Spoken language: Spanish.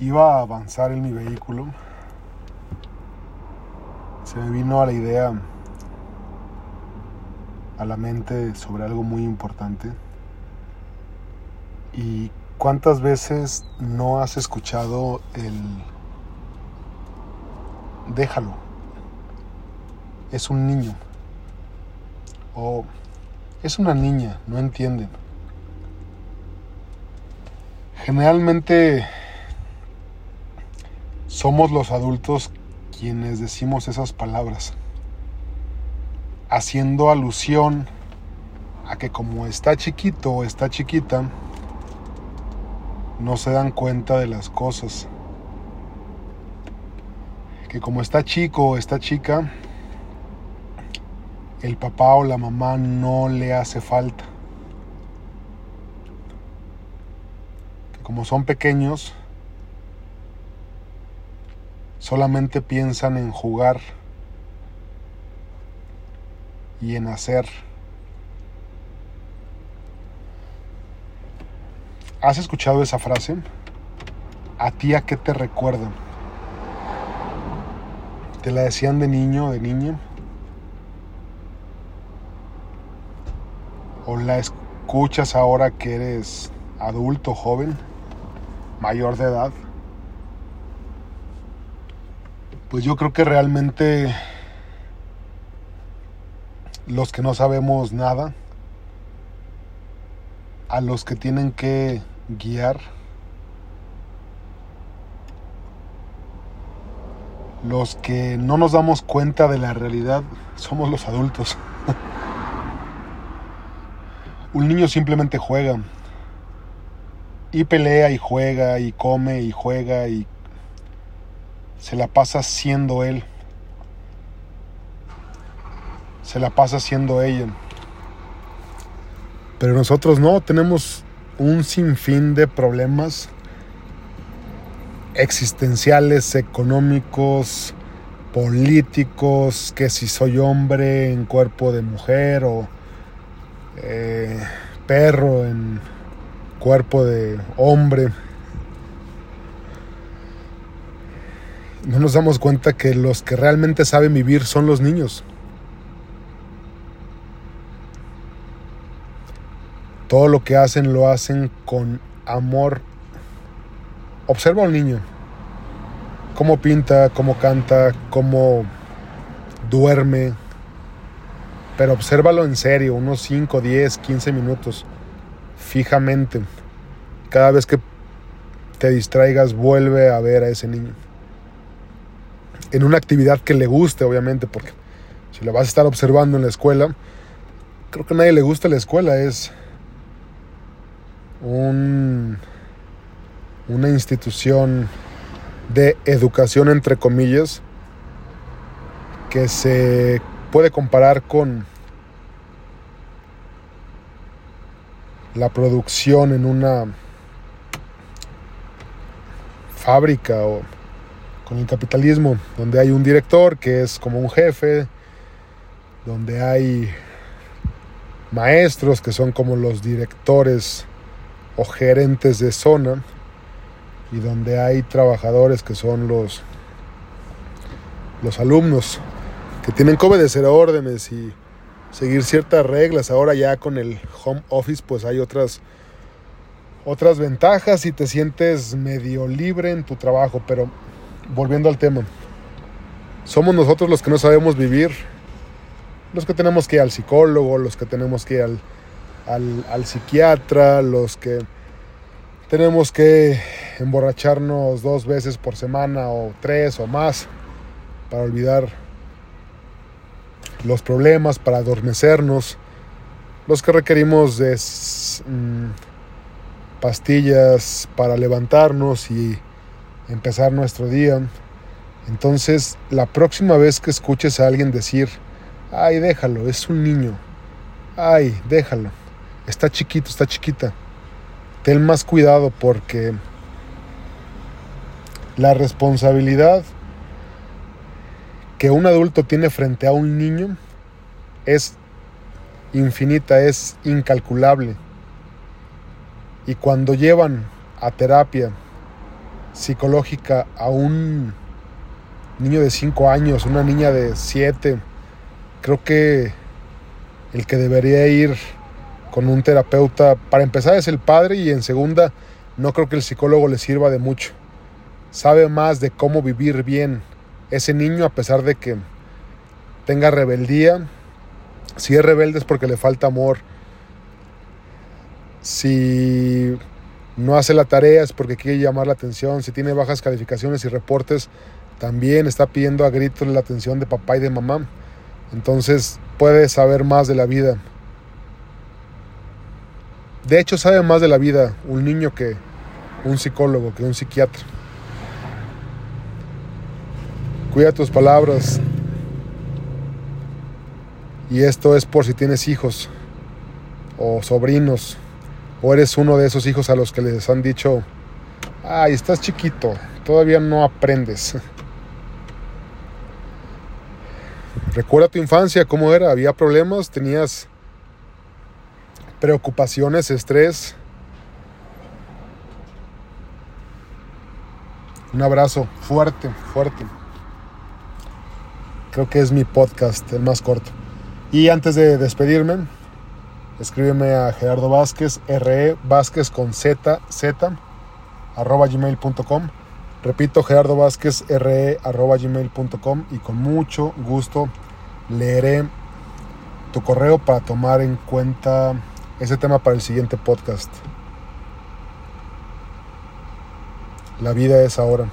iba a avanzar en mi vehículo, se me vino a la idea, a la mente sobre algo muy importante. ¿Y cuántas veces no has escuchado el déjalo? Es un niño. O es una niña, no entienden. Generalmente somos los adultos quienes decimos esas palabras, haciendo alusión a que como está chiquito o está chiquita, no se dan cuenta de las cosas. Que como está chico o está chica, el papá o la mamá no le hace falta. Que como son pequeños, solamente piensan en jugar y en hacer. ¿Has escuchado esa frase? ¿A ti a qué te recuerda? ¿Te la decían de niño o de niña? ¿O la escuchas ahora que eres adulto, joven, mayor de edad? Pues yo creo que realmente los que no sabemos nada, a los que tienen que guiar, los que no nos damos cuenta de la realidad, somos los adultos. Un niño simplemente juega y pelea y juega y come y juega y se la pasa siendo él. Se la pasa siendo ella. Pero nosotros no, tenemos un sinfín de problemas existenciales, económicos, políticos, que si soy hombre en cuerpo de mujer o eh, perro en cuerpo de hombre. No nos damos cuenta que los que realmente saben vivir son los niños. Todo lo que hacen lo hacen con amor. Observa al niño. Cómo pinta, cómo canta, cómo duerme. Pero obsérvalo en serio, unos 5, 10, 15 minutos. Fijamente. Cada vez que te distraigas, vuelve a ver a ese niño en una actividad que le guste, obviamente, porque si la vas a estar observando en la escuela, creo que a nadie le gusta la escuela, es un, una institución de educación, entre comillas, que se puede comparar con la producción en una fábrica o con el capitalismo, donde hay un director que es como un jefe, donde hay maestros que son como los directores o gerentes de zona y donde hay trabajadores que son los los alumnos que tienen que obedecer órdenes y seguir ciertas reglas. Ahora ya con el home office pues hay otras otras ventajas y te sientes medio libre en tu trabajo, pero volviendo al tema, somos nosotros los que no sabemos vivir, los que tenemos que ir al psicólogo, los que tenemos que ir al, al, psiquiatra, los que tenemos que emborracharnos dos veces por semana o tres o más para olvidar los problemas, para adormecernos, los que requerimos de mm, pastillas para levantarnos y empezar nuestro día. Entonces, la próxima vez que escuches a alguien decir, ay, déjalo, es un niño, ay, déjalo, está chiquito, está chiquita, ten más cuidado porque la responsabilidad que un adulto tiene frente a un niño es infinita, es incalculable. Y cuando llevan a terapia psicológica a un niño de 5 años, una niña de 7, creo que el que debería ir con un terapeuta, para empezar es el padre y en segunda, no creo que el psicólogo le sirva de mucho. Sabe más de cómo vivir bien ese niño a pesar de que tenga rebeldía. Si es rebelde es porque le falta amor. Si no hace la tarea es porque quiere llamar la atención. Si tiene bajas calificaciones y reportes, también está pidiendo a gritos la atención de papá y de mamá. Entonces puede saber más de la vida. De hecho, sabe más de la vida un niño que un psicólogo, que un psiquiatra. Cuida tus palabras. Y esto es por si tienes hijos o sobrinos o eres uno de esos hijos a los que les han dicho, ay, estás chiquito, todavía no aprendes. Recuerda tu infancia, cómo era, había problemas, tenías preocupaciones, estrés. Un abrazo fuerte, fuerte. Creo que es mi podcast, el más corto. Y antes de despedirme, escríbeme a Gerardo Vázquez, RE Vázquez con Z, Z, arroba gmail.com. Repito, Gerardo Vázquez, RE, arroba gmail.com y con mucho gusto leeré tu correo para tomar en cuenta ese tema para el siguiente podcast. La vida es ahora.